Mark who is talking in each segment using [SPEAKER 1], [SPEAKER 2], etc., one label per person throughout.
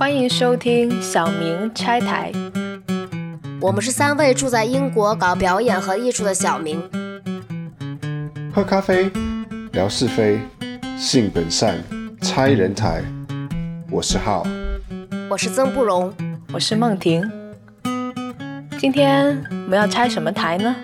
[SPEAKER 1] 欢迎收听小明拆台。
[SPEAKER 2] 我们是三位住在英国搞表演和艺术的小明。
[SPEAKER 3] 喝咖啡，聊是非，性本善，拆人台。我是浩，
[SPEAKER 2] 我是曾不荣，
[SPEAKER 1] 我是梦婷。今天我们要拆什么台呢？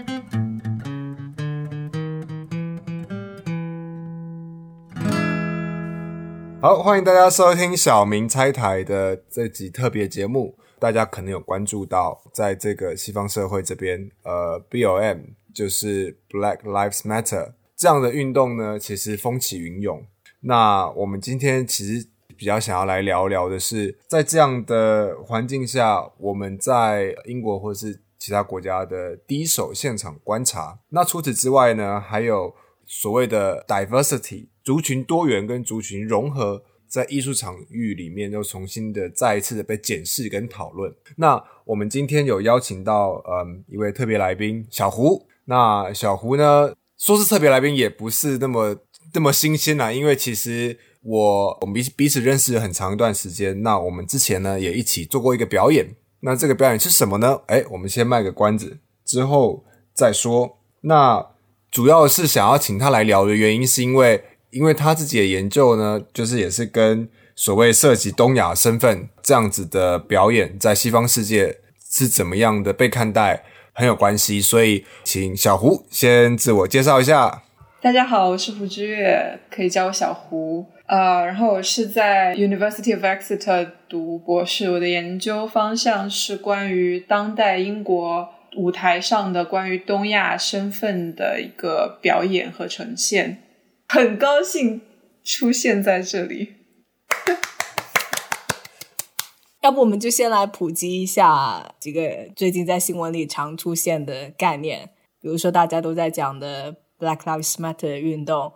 [SPEAKER 4] 好，欢迎大家收听小明拆台的这集特别节目。大家可能有关注到，在这个西方社会这边，呃，BLM 就是 Black Lives Matter 这样的运动呢，其实风起云涌。那我们今天其实比较想要来聊聊的是，在这样的环境下，我们在英国或是其他国家的第一手现场观察。那除此之外呢，还有所谓的 diversity。族群多元跟族群融合，在艺术场域里面又重新的再一次的被检视跟讨论。那我们今天有邀请到嗯一位特别来宾小胡。那小胡呢，说是特别来宾也不是那么 那么新鲜啦，因为其实我我们彼此彼此认识很长一段时间。那我们之前呢也一起做过一个表演。那这个表演是什么呢？哎，我们先卖个关子，之后再说。那主要是想要请他来聊的原因，是因为。因为他自己的研究呢，就是也是跟所谓涉及东亚身份这样子的表演，在西方世界是怎么样的被看待很有关系，所以请小胡先自我介绍一下。
[SPEAKER 5] 大家好，我是胡之月，可以叫我小胡。呃，然后我是在 University of Exeter 读博士，我的研究方向是关于当代英国舞台上的关于东亚身份的一个表演和呈现。很高兴出现在这里。
[SPEAKER 1] 要不我们就先来普及一下几个最近在新闻里常出现的概念，比如说大家都在讲的 Black Lives Matter 运动，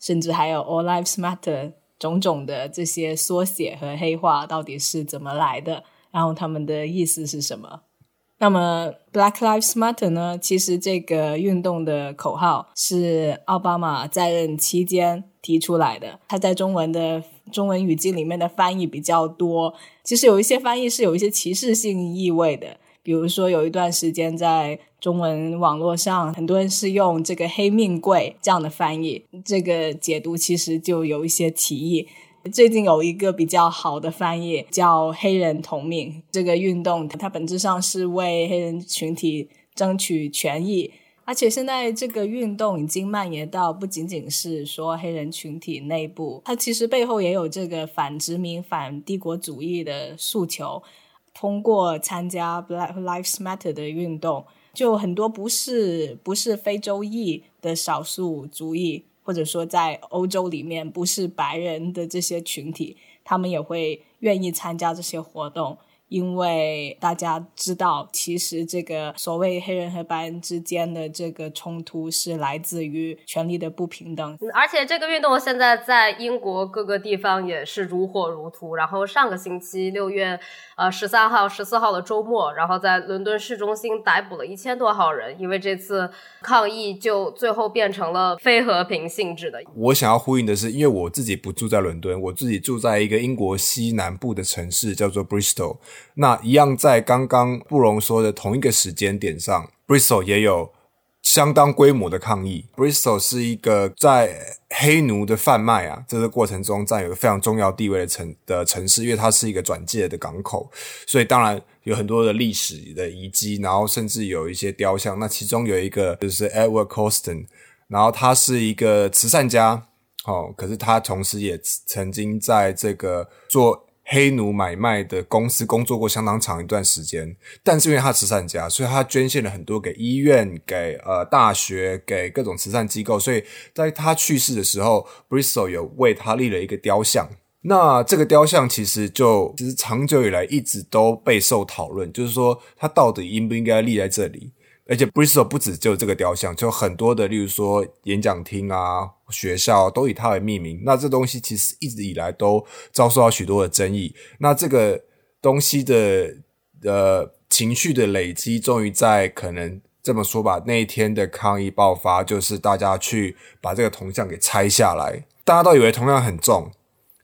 [SPEAKER 1] 甚至还有 All Lives Matter，种种的这些缩写和黑化到底是怎么来的？然后他们的意思是什么？那么，Black Lives Matter 呢？其实这个运动的口号是奥巴马在任期间提出来的。他在中文的中文语境里面的翻译比较多，其实有一些翻译是有一些歧视性意味的。比如说，有一段时间在中文网络上，很多人是用这个“黑命贵”这样的翻译，这个解读其实就有一些歧义。最近有一个比较好的翻译叫“黑人同命”这个运动，它本质上是为黑人群体争取权益，而且现在这个运动已经蔓延到不仅仅是说黑人群体内部，它其实背后也有这个反殖民、反帝国主义的诉求。通过参加 Black Lives Matter 的运动，就很多不是不是非洲裔的少数族裔。或者说，在欧洲里面不是白人的这些群体，他们也会愿意参加这些活动。因为大家知道，其实这个所谓黑人和白人之间的这个冲突是来自于权力的不平等，
[SPEAKER 6] 而且这个运动现在在英国各个地方也是如火如荼。然后上个星期六月呃十三号、十四号的周末，然后在伦敦市中心逮捕了一千多号人，因为这次抗议就最后变成了非和平性质的。
[SPEAKER 4] 我想要呼应的是，因为我自己不住在伦敦，我自己住在一个英国西南部的城市，叫做 Bristol。那一样，在刚刚布隆说的同一个时间点上，Bristol 也有相当规模的抗议。Bristol 是一个在黑奴的贩卖啊这个过程中占有非常重要地位的城的城市，因为它是一个转借的港口，所以当然有很多的历史的遗迹，然后甚至有一些雕像。那其中有一个就是 Edward Coston，然后他是一个慈善家，哦，可是他同时也曾经在这个做。黑奴买卖的公司工作过相当长一段时间，但是因为他慈善家，所以他捐献了很多给医院、给呃大学、给各种慈善机构。所以在他去世的时候，Bristol 有为他立了一个雕像。那这个雕像其实就其实长久以来一直都备受讨论，就是说他到底应不应该立在这里？而且 Bristol 不止就这个雕像，就很多的，例如说演讲厅啊、学校都以它为命名。那这东西其实一直以来都遭受到许多的争议。那这个东西的呃情绪的累积，终于在可能这么说吧，那一天的抗议爆发，就是大家去把这个铜像给拆下来。大家都以为铜像很重，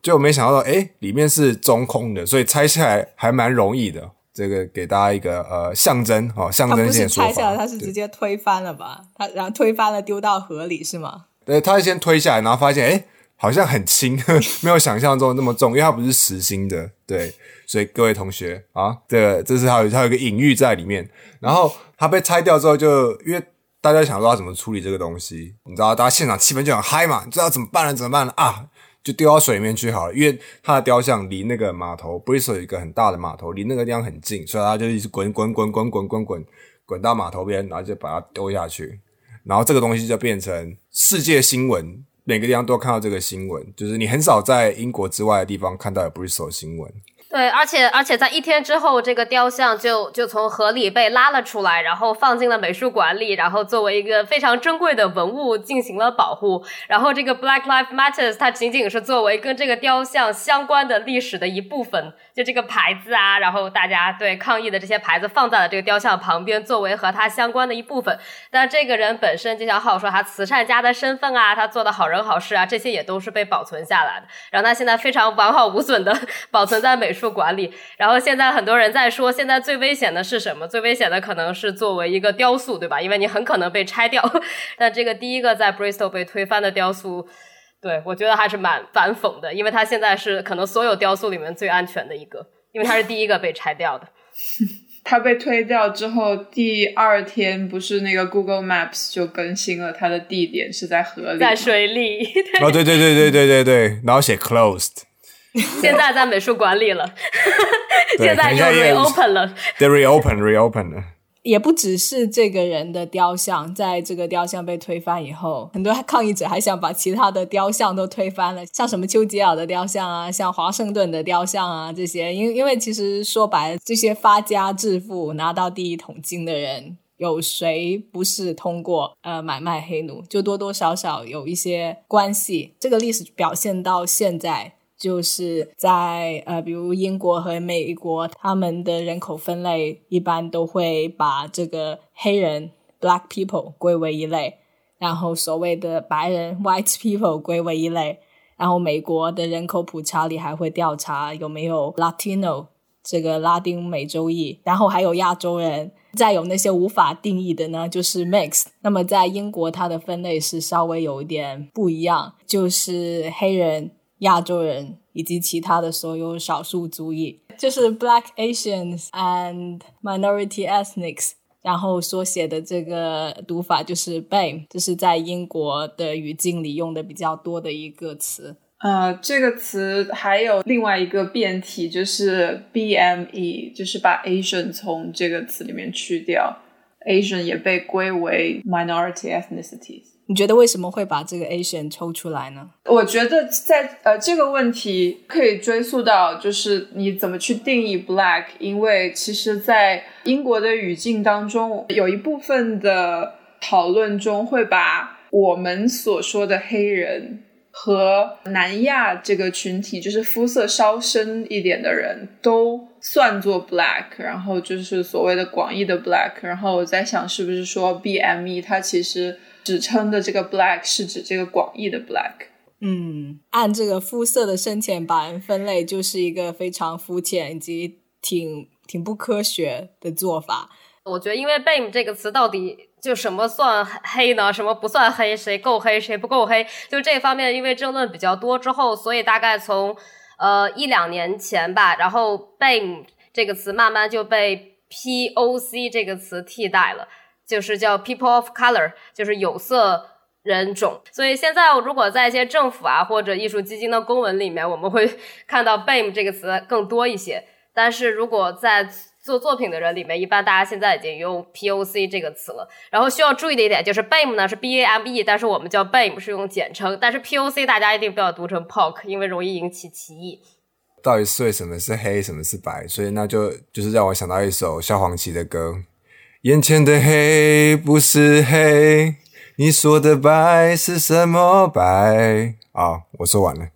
[SPEAKER 4] 就没想到哎，里面是中空的，所以拆下来还蛮容易的。这个给大家一个呃象征哦，象征性。
[SPEAKER 1] 拆下来，他是直接推翻了吧？他然后推翻了，丢到河里是吗？
[SPEAKER 4] 对，他先推下来，然后发现哎，好像很轻，没有想象中那么重，因为它不是实心的。对，所以各位同学啊，这个这是还有还有一个隐喻在里面。然后它被拆掉之后，就因为大家想说怎么处理这个东西，你知道，大家现场气氛就很嗨嘛，你知道怎么办了？怎么办了啊？就丢到水里面去好了，因为他的雕像离那个码头，Bristol 有一个很大的码头，离那个地方很近，所以他就一直滚滚滚滚滚滚滚滚到码头边，然后就把它丢下去，然后这个东西就变成世界新闻，每个地方都看到这个新闻，就是你很少在英国之外的地方看到有 Bristol 新闻。
[SPEAKER 6] 对，而且而且在一天之后，这个雕像就就从河里被拉了出来，然后放进了美术馆里，然后作为一个非常珍贵的文物进行了保护。然后这个 Black Lives Matters 它仅仅是作为跟这个雕像相关的历史的一部分，就这个牌子啊，然后大家对抗议的这些牌子放在了这个雕像旁边，作为和它相关的一部分。但这个人本身，就像浩说，他慈善家的身份啊，他做的好人好事啊，这些也都是被保存下来的。然后他现在非常完好无损的 保存在美术。管理，然后现在很多人在说，现在最危险的是什么？最危险的可能是作为一个雕塑，对吧？因为你很可能被拆掉。但这个第一个在 Bristol 被推翻的雕塑，对我觉得还是蛮反讽的，因为它现在是可能所有雕塑里面最安全的一个，因为它是第一个被拆掉的。
[SPEAKER 5] 它被推掉之后，第二天不是那个 Google Maps 就更新了它的地点是在河里，
[SPEAKER 6] 在水里。
[SPEAKER 4] 哦，对对对对对对对，然后写 closed。
[SPEAKER 6] 现在在美术馆里了，现在又 reopen 了，
[SPEAKER 4] 对 reopen reopen 了。
[SPEAKER 1] 也不只是这个人的雕像，在这个雕像被推翻以后，很多抗议者还想把其他的雕像都推翻了，像什么丘吉尔的雕像啊，像华盛顿的雕像啊这些。因因为其实说白了，这些发家致富、拿到第一桶金的人，有谁不是通过呃买卖黑奴，就多多少少有一些关系。这个历史表现到现在。就是在呃，比如英国和美国，他们的人口分类一般都会把这个黑人 （black people） 归为一类，然后所谓的白人 （white people） 归为一类，然后美国的人口普查里还会调查有没有 Latino 这个拉丁美洲裔，然后还有亚洲人，再有那些无法定义的呢，就是 mix。那么在英国，它的分类是稍微有一点不一样，就是黑人。亚洲人以及其他的所有少数族裔，就是 Black Asians and Minority Ethnics，然后缩写的这个读法就是 BAME，这是在英国的语境里用的比较多的一个词。
[SPEAKER 5] 呃，这个词还有另外一个变体，就是 BME，就是把 Asian 从这个词里面去掉，Asian 也被归为 Minority Ethnicities。
[SPEAKER 1] 你觉得为什么会把这个 Asian 抽出来呢？
[SPEAKER 5] 我觉得在呃这个问题可以追溯到就是你怎么去定义 Black，因为其实，在英国的语境当中，有一部分的讨论中会把我们所说的黑人和南亚这个群体，就是肤色稍深一点的人都算作 Black，然后就是所谓的广义的 Black。然后我在想，是不是说 BME 它其实。指称的这个 black 是指这个广义的 black。
[SPEAKER 1] 嗯，按这个肤色的深浅把人分类，就是一个非常肤浅以及挺挺不科学的做法。
[SPEAKER 6] 我觉得，因为 BAME 这个词到底就什么算黑呢？什么不算黑？谁够黑？谁不够黑？就这方面，因为争论比较多之后，所以大概从呃一两年前吧，然后 BAME 这个词慢慢就被 POC 这个词替代了。就是叫 people of color，就是有色人种。所以现在如果在一些政府啊或者艺术基金的公文里面，我们会 看到 BAME 这个词更多一些。但是如果在做作品的人里面，一般大家现在已经用 POC 这个词了。然后需要注意的一点就是 BAME 呢是 B A M E，但是我们叫 BAME 是用简称。但是 POC 大家一定不要读成 POC，因为容易引起歧义。
[SPEAKER 4] 到底是什么是黑，什么是白？所以那就就是让我想到一首萧煌奇的歌。眼前的黑不是黑，你说的白是什么白？啊，我说完了。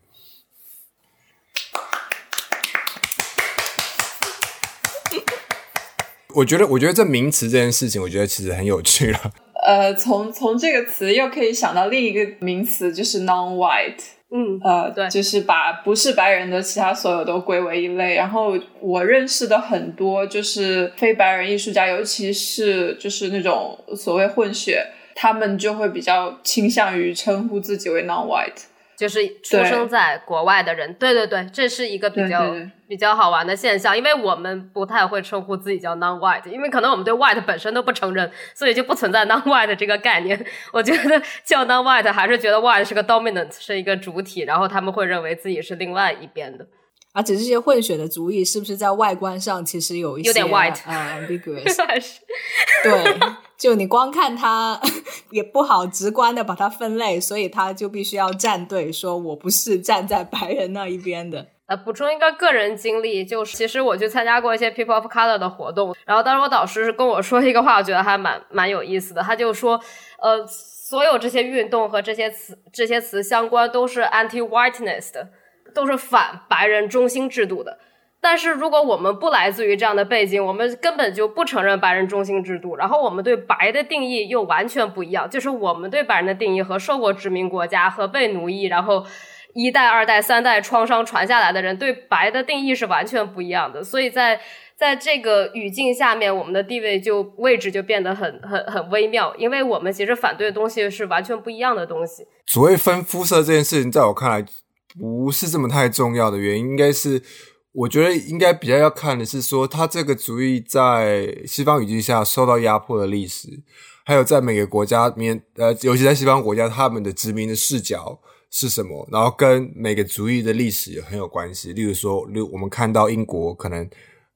[SPEAKER 4] 我觉得，我觉得这名词这件事情，我觉得其实很有趣了。
[SPEAKER 5] 呃，从从这个词又可以想到另一个名词，就是 non-white。
[SPEAKER 6] 嗯，
[SPEAKER 5] 呃，
[SPEAKER 6] 对
[SPEAKER 5] 就是把不是白人的其他所有都归为一类。然后我认识的很多就是非白人艺术家，尤其是就是那种所谓混血，他们就会比较倾向于称呼自己为 non-white。
[SPEAKER 6] 就是出生在国外的人，对对对，这是一个比较比较好玩的现象，因为我们不太会称呼自己叫 non-white，因为可能我们对 white 本身都不承认，所以就不存在 non-white 这个概念。我觉得叫 non-white 还是觉得 white 是个 dominant，是一个主体，然后他们会认为自己是另外一边的。
[SPEAKER 1] 而且这些混血的族裔是不是在外观上其实有一些
[SPEAKER 6] 有点 white
[SPEAKER 1] 呃 ambiguous？对，就你光看它 也不好直观的把它分类，所以他就必须要站队，说我不是站在白人那一边的。
[SPEAKER 6] 呃，补充一个个人经历，就是其实我去参加过一些 People of Color 的活动，然后当时我导师是跟我说一个话，我觉得还蛮蛮有意思的。他就说，呃，所有这些运动和这些词这些词相关都是 anti-whiteness 的，都是反白人中心制度的。但是如果我们不来自于这样的背景，我们根本就不承认白人中心制度，然后我们对白的定义又完全不一样，就是我们对白人的定义和受过殖民国家和被奴役，然后一代、二代、三代创伤传下来的人对白的定义是完全不一样的，所以在在这个语境下面，我们的地位就位置就变得很很很微妙，因为我们其实反对的东西是完全不一样的东西。
[SPEAKER 4] 所谓分肤色这件事情，在我看来不是这么太重要的原因，应该是我觉得应该比较要看的是说，他这个主义在西方语境下受到压迫的历史，还有在每个国家面，呃，尤其在西方国家，他们的殖民的视角是什么，然后跟每个族裔的历史也很有关系。例如说，如我们看到英国可能。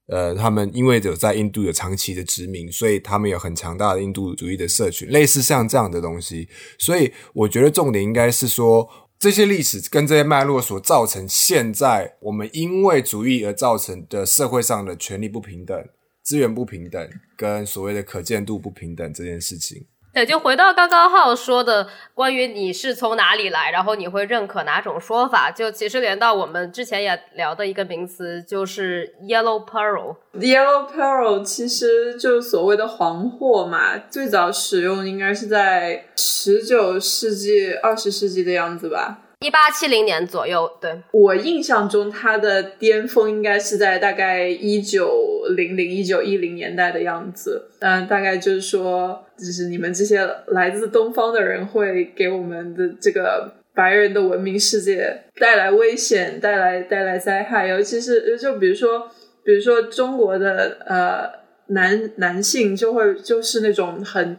[SPEAKER 4] 呃，他们因为有在印度有长期的殖民，所以他们有很强大的印度主义的社群，类似像这样的东西。所以我觉得重点应该是说，这些历史跟这些脉络所造成现在我们因为主义而造成的社会上的权力不平等、资源不平等跟所谓的可见度不平等这件事情。
[SPEAKER 6] 对，就回到刚刚浩说的关于你是从哪里来，然后你会认可哪种说法，就其实连到我们之前也聊的一个名词，就是 yellow pearl。
[SPEAKER 5] Yellow Pearl 其实就所谓的黄货嘛，最早使用应该是在十九世纪、二十世纪的样子吧。
[SPEAKER 6] 一八七零年左右，对，
[SPEAKER 5] 我印象中他的巅峰应该是在大概一九零零、一九一零年代的样子。嗯，大概就是说，就是你们这些来自东方的人会给我们的这个白人的文明世界带来危险，带来带来灾害，尤其是就比如说。比如说中国的呃男男性就会就是那种很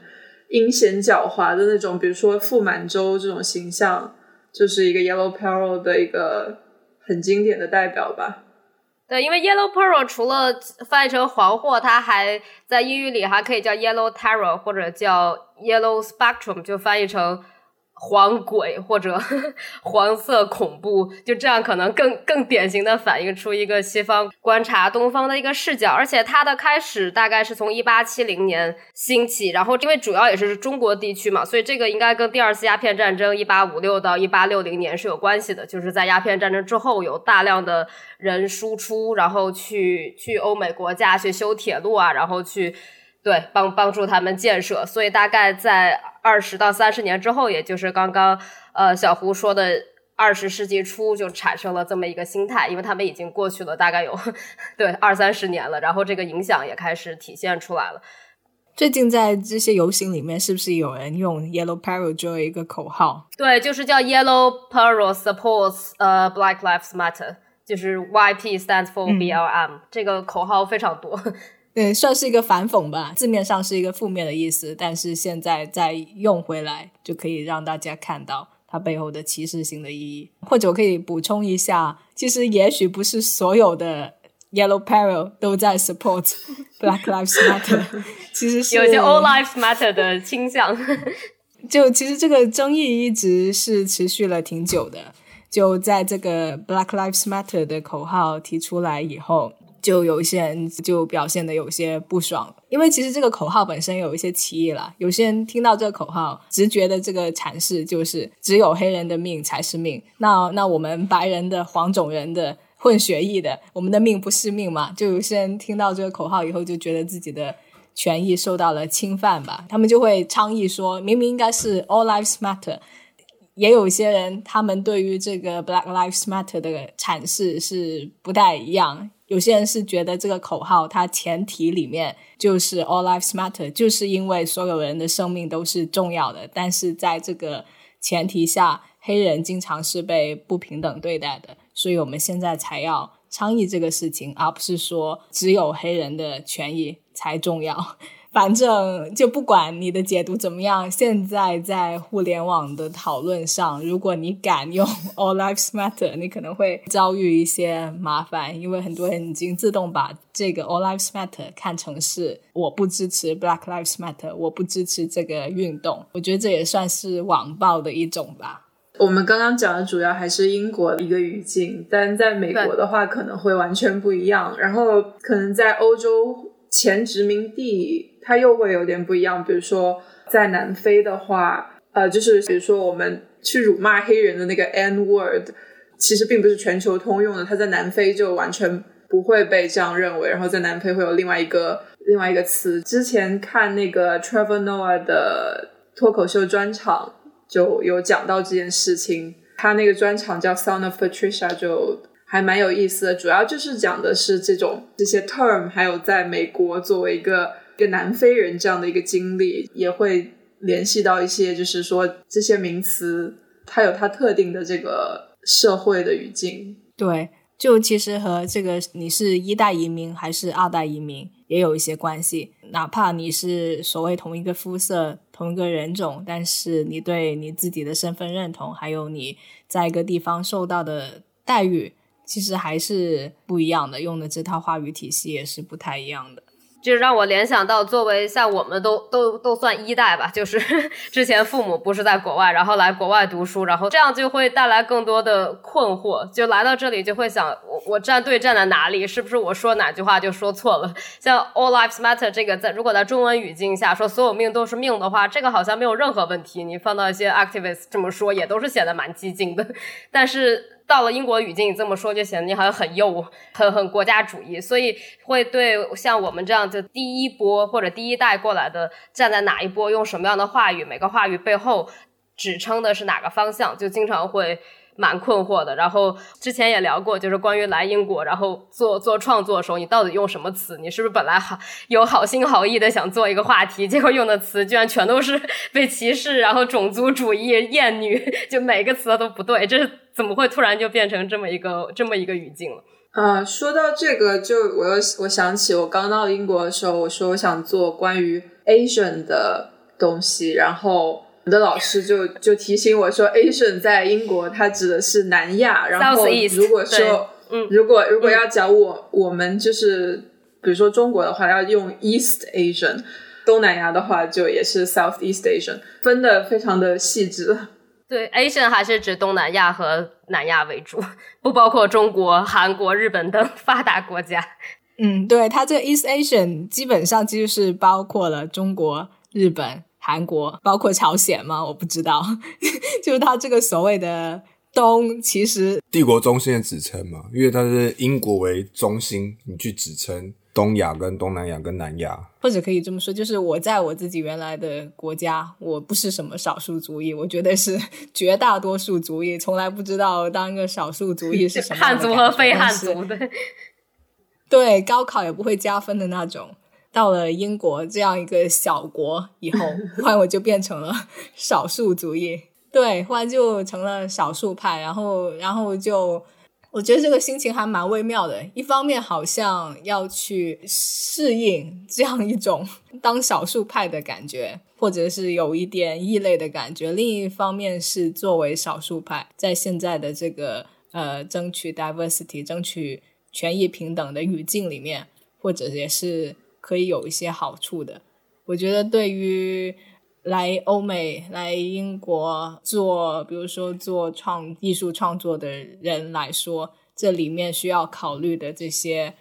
[SPEAKER 5] 阴险狡猾的那种，比如说傅满洲这种形象，就是一个 Yellow Pearl 的一个很经典的代表吧。
[SPEAKER 6] 对，因为 Yellow Pearl 除了翻译成黄货，它还在英语里还可以叫 Yellow Terror 或者叫 Yellow Spectrum，就翻译成。黄鬼或者 黄色恐怖，就这样可能更更典型的反映出一个西方观察东方的一个视角，而且它的开始大概是从一八七零年兴起，然后因为主要也是中国地区嘛，所以这个应该跟第二次鸦片战争一八五六到一八六零年是有关系的，就是在鸦片战争之后有大量的人输出，然后去去欧美国家去修铁路啊，然后去。对，帮帮助他们建设，所以大概在二十到三十年之后，也就是刚刚呃小胡说的二十世纪初，就产生了这么一个心态，因为他们已经过去了大概有 对二三十年了，然后这个影响也开始体现出来了。
[SPEAKER 1] 最近在这些游行里面，是不是有人用 Yellow Pearl 作为一个口号？
[SPEAKER 6] 对，就是叫 Yellow Pearl supports 呃 Black Lives Matter，就是 YP stands for BLM，、嗯、这个口号非常多。
[SPEAKER 1] 对，算是一个反讽吧，字面上是一个负面的意思，但是现在再用回来，就可以让大家看到它背后的歧视性的意义。或者我可以补充一下，其实也许不是所有的 Yellow Peril 都在 support Black Lives Matter，其实是
[SPEAKER 6] 有些 All Lives Matter 的倾向。
[SPEAKER 1] 就其实这个争议一直是持续了挺久的，就在这个 Black Lives Matter 的口号提出来以后。就有一些人就表现的有些不爽，因为其实这个口号本身有一些歧义啦。有些人听到这个口号，直觉的这个阐释就是只有黑人的命才是命，那那我们白人的、黄种人的、混血裔的，我们的命不是命嘛？就有些人听到这个口号以后，就觉得自己的权益受到了侵犯吧，他们就会倡议说，明明应该是 All Lives Matter。也有一些人，他们对于这个 Black Lives Matter 的阐释是不太一样。有些人是觉得这个口号它前提里面就是 All Lives Matter，就是因为所有人的生命都是重要的。但是在这个前提下，黑人经常是被不平等对待的，所以我们现在才要倡议这个事情，而不是说只有黑人的权益才重要。反正就不管你的解读怎么样，现在在互联网的讨论上，如果你敢用 All Lives Matter，你可能会遭遇一些麻烦，因为很多人已经自动把这个 All Lives Matter 看成是我不支持 Black Lives Matter，我不支持这个运动。我觉得这也算是网暴的一种吧。
[SPEAKER 5] 我们刚刚讲的主要还是英国一个语境，但在美国的话可能会完全不一样。然后可能在欧洲前殖民地。它又会有点不一样，比如说在南非的话，呃，就是比如说我们去辱骂黑人的那个 N word，其实并不是全球通用的，它在南非就完全不会被这样认为。然后在南非会有另外一个另外一个词。之前看那个 Trevor Noah 的脱口秀专场就有讲到这件事情，他那个专场叫 Son of Patricia，就还蛮有意思的，主要就是讲的是这种这些 term，还有在美国作为一个。一个南非人这样的一个经历，也会联系到一些，就是说这些名词，它有它特定的这个社会的语境。
[SPEAKER 1] 对，就其实和这个你是一代移民还是二代移民也有一些关系。哪怕你是所谓同一个肤色、同一个人种，但是你对你自己的身份认同，还有你在一个地方受到的待遇，其实还是不一样的，用的这套话语体系也是不太一样的。
[SPEAKER 6] 就让我联想到，作为像我们都都都算一代吧，就是 之前父母不是在国外，然后来国外读书，然后这样就会带来更多的困惑。就来到这里就会想，我我站队站在哪里？是不是我说哪句话就说错了？像 All Lives Matter 这个，在如果在中文语境下说所有命都是命的话，这个好像没有任何问题。你放到一些 activists 这么说，也都是显得蛮激进的，但是。到了英国语境，你这么说就显得你好像很右、很很国家主义，所以会对像我们这样就第一波或者第一代过来的站在哪一波，用什么样的话语，每个话语背后指称的是哪个方向，就经常会。蛮困惑的，然后之前也聊过，就是关于来英国，然后做做创作的时候，你到底用什么词？你是不是本来好有好心好意的想做一个话题，结果用的词居然全都是 被歧视，然后种族主义、厌女，就每个词都不对，这是怎么会突然就变成这么一个这么一个语境了？
[SPEAKER 5] 啊，说到这个，就我又我想起我刚到英国的时候，我说我想做关于 Asian 的东西，然后。我的老师就就提醒我说，Asian 在英国它指的是南亚。然后如果说，嗯，如果如果要讲我我们就是比如说中国的话，要用 East Asian，东南亚的话就也是 South East Asian，分的非常的细致。
[SPEAKER 6] 对，Asian 还是指东南亚和南亚为主，不包括中国、韩国、日本等发达国家。
[SPEAKER 1] 嗯，对，它这 East Asian 基本上就是包括了中国、日本。韩国包括朝鲜吗？我不知道，就是它这个所谓的东，其实
[SPEAKER 4] 帝国中心的指称嘛，因为它是英国为中心，你去指称东亚、跟东南亚、跟南亚，
[SPEAKER 1] 或者可以这么说，就是我在我自己原来的国家，我不是什么少数族裔，我觉得是绝大多数族裔，从来不知道当一个少数族裔是什么
[SPEAKER 6] 汉族和非汉族的，
[SPEAKER 1] 对，高考也不会加分的那种。到了英国这样一个小国以后，忽然我就变成了 少数主义，对，忽然就成了少数派，然后，然后就，我觉得这个心情还蛮微妙的。一方面好像要去适应这样一种 当少数派的感觉，或者是有一点异类的感觉；另一方面是作为少数派，在现在的这个呃争取 diversity、争取权益平等的语境里面，或者也是。可以有一些好处的，我觉得对于来欧美、来英国做，比如说做创艺术创作的人来说，这里面需要考虑的这些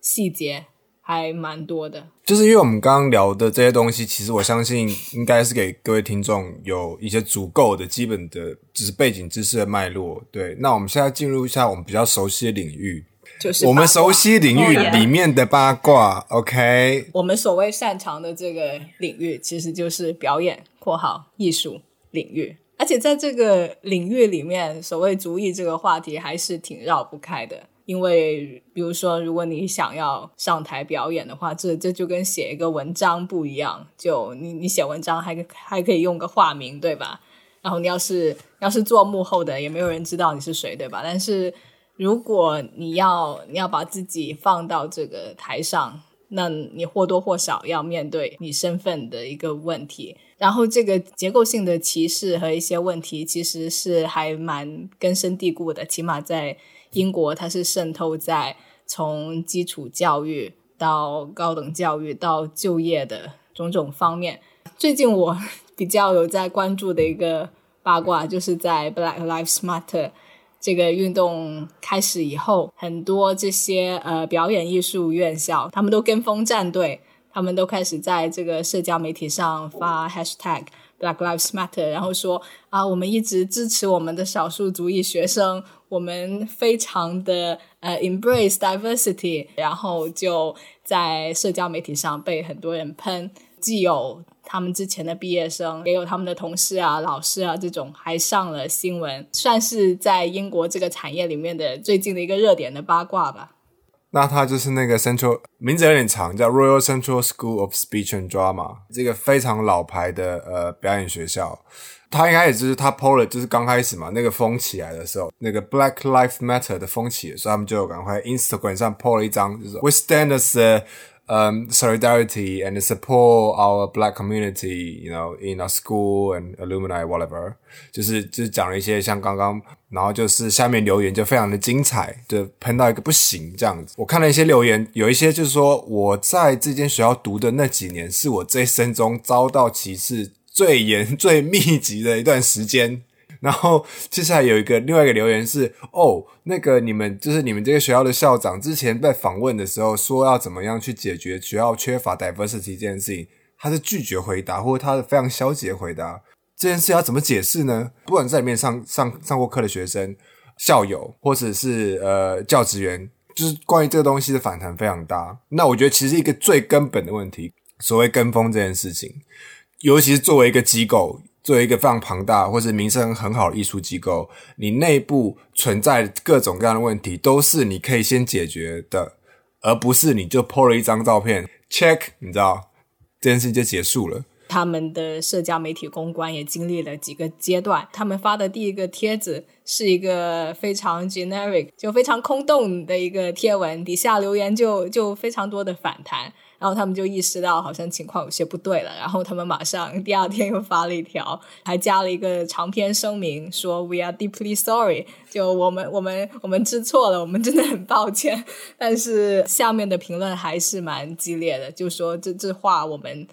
[SPEAKER 1] 细节还蛮多的。
[SPEAKER 4] 就是因为我们刚刚聊的这些东西，其实我相信应该是给各位听众有一些足够的基本的，就是背景知识的脉络。对，那我们现在进入一下我们比较熟悉的领域。
[SPEAKER 1] 就是
[SPEAKER 4] 我们熟悉领域里面的八卦，OK。
[SPEAKER 1] 我们所谓擅长的这个领域，其实就是表演（括号艺术）领域。而且在这个领域里面，所谓族裔这个话题还是挺绕不开的。因为比如说，如果你想要上台表演的话，这这就跟写一个文章不一样。就你你写文章还还可以用个化名，对吧？然后你要是要是做幕后的，也没有人知道你是谁，对吧？但是如果你要你要把自己放到这个台上，那你或多或少要面对你身份的一个问题。然后这个结构性的歧视和一些问题，其实是还蛮根深蒂固的。起码在英国，它是渗透在从基础教育到高等教育到就业的种种方面。最近我。比较有在关注的一个八卦，就是在 Black Lives Matter 这个运动开始以后，很多这些呃表演艺术院校，他们都跟风站队，他们都开始在这个社交媒体上发 Hashtag Black Lives Matter，然后说啊，我们一直支持我们的少数族裔学生，我们非常的呃 embrace diversity，然后就在社交媒体上被很多人喷，既有。他们之前的毕业生，也有他们的同事啊、老师啊，这种还上了新闻，算是在英国这个产业里面的最近的一个热点的八卦吧。
[SPEAKER 4] 那他就是那个 Central 名字有点长，叫 Royal Central School of Speech and Drama，这个非常老牌的呃表演学校。他应该也就是他 PO 了，就是刚开始嘛，那个风起来的时候，那个 Black Lives Matter 的风起的时候，他们就赶快 Instagram 上 PO 了一张，就是 We stand as um, solidarity and support our black community, you know, in our school and alumni whatever，就是就是讲了一些像刚刚，然后就是下面留言就非常的精彩，就喷到一个不行这样子。我看了一些留言，有一些就是说我在这间学校读的那几年，是我这一生中遭到歧视最严、最密集的一段时间。然后接下来有一个另外一个留言是哦，那个你们就是你们这个学校的校长之前在访问的时候说要怎么样去解决学校缺乏 diversity 这件事情，他是拒绝回答，或者他是非常消极的回答。这件事要怎么解释呢？不管在里面上上上过课的学生、校友，或者是呃教职员，就是关于这个东西的反弹非常大。那我觉得其实一个最根本的问题，所谓跟风这件事情，尤其是作为一个机构。作为一个非常庞大或者名声很好的艺术机构，你内部存在各种各样的问题，都是你可以先解决的，而不是你就 po 了一张照片 check，你知道这件事情就结束了。
[SPEAKER 1] 他们的社交媒体公关也经历了几个阶段，他们发的第一个帖子是一个非常 generic 就非常空洞的一个贴文，底下留言就就非常多的反弹。然后他们就意识到好像情况有些不对了，然后他们马上第二天又发了一条，还加了一个长篇声明，说 “We are deeply sorry”，就我们我们我们知错了，我们真的很抱歉。但是下面的评论还是蛮激烈的，就说这这话我们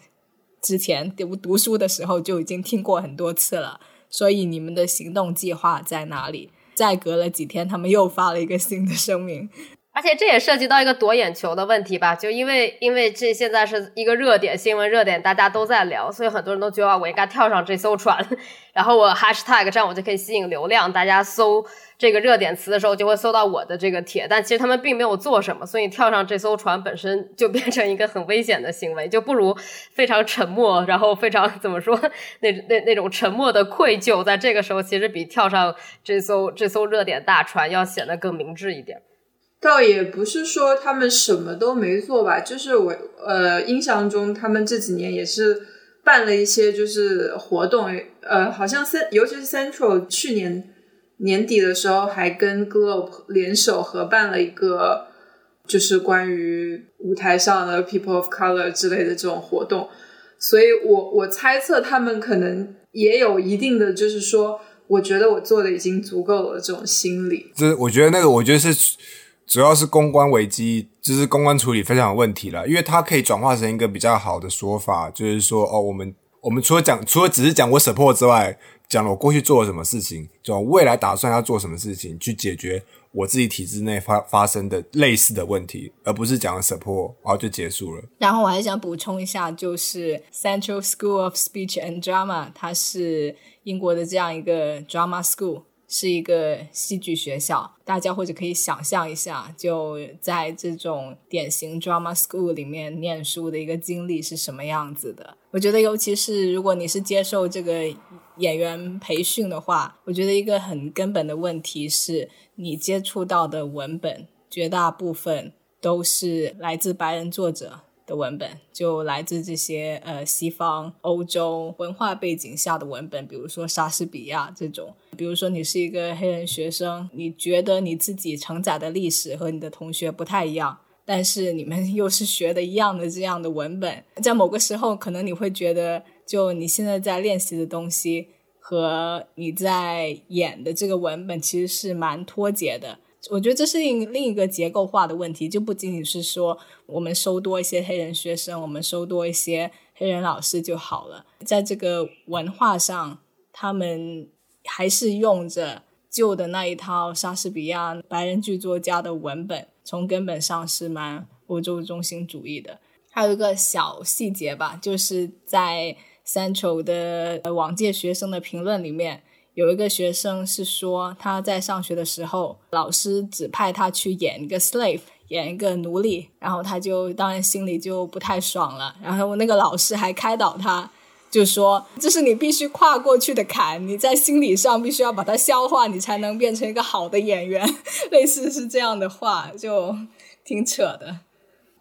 [SPEAKER 1] 之前读读书的时候就已经听过很多次了，所以你们的行动计划在哪里？再隔了几天，他们又发了一个新的声明。
[SPEAKER 6] 而且这也涉及到一个夺眼球的问题吧，就因为因为这现在是一个热点新闻热点，大家都在聊，所以很多人都觉得我应该跳上这艘船，然后我 hashtag 这样我就可以吸引流量，大家搜这个热点词的时候就会搜到我的这个帖，但其实他们并没有做什么，所以跳上这艘船本身就变成一个很危险的行为，就不如非常沉默，然后非常怎么说那那那种沉默的愧疚，在这个时候其实比跳上这艘这艘热点大船要显得更明智一点。
[SPEAKER 5] 倒也不是说他们什么都没做吧，就是我呃印象中他们这几年也是办了一些就是活动，呃，好像三尤其是 Central 去年年底的时候还跟 Globe 联手合办了一个就是关于舞台上的 People of Color 之类的这种活动，所以我我猜测他们可能也有一定的就是说，我觉得我做的已经足够了这种心理。
[SPEAKER 4] 这我觉得那个我觉得是。主要是公关危机，就是公关处理非常有问题了，因为它可以转化成一个比较好的说法，就是说，哦，我们我们除了讲，除了只是讲我 support 之外，讲了我过去做了什么事情，就未来打算要做什么事情去解决我自己体制内发发生的类似的问题，而不是讲 support，然后就结束了。
[SPEAKER 1] 然后我还想补充一下，就是 Central School of Speech and Drama，它是英国的这样一个 drama school。是一个戏剧学校，大家或者可以想象一下，就在这种典型 drama school 里面念书的一个经历是什么样子的。我觉得，尤其是如果你是接受这个演员培训的话，我觉得一个很根本的问题是你接触到的文本绝大部分都是来自白人作者。的文本就来自这些呃西方欧洲文化背景下的文本，比如说莎士比亚这种。比如说你是一个黑人学生，你觉得你自己承载的历史和你的同学不太一样，但是你们 又是学的一样的这样的文本，在某个时候可能你会觉得，就你现在在练习的东西和你在演的这个文本其实是蛮脱节的。我觉得这是另另一个结构化的问题，就不仅仅是说我们收多一些黑人学生，我们收多一些黑人老师就好了。在这个文化上，他们还是用着旧的那一套莎士比亚白人剧作家的文本，从根本上是蛮欧洲中心主义的。还有一个小细节吧，就是在 Central 的往届学生的评论里面。有一个学生是说，他在上学的时候，老师指派他去演一个 slave，演一个奴隶，然后他就当然心里就不太爽了。然后那个老师还开导他，就说这是你必须跨过去的坎，你在心理上必须要把它消化，你才能变成一个好的演员。类似是这样的话，就挺扯的。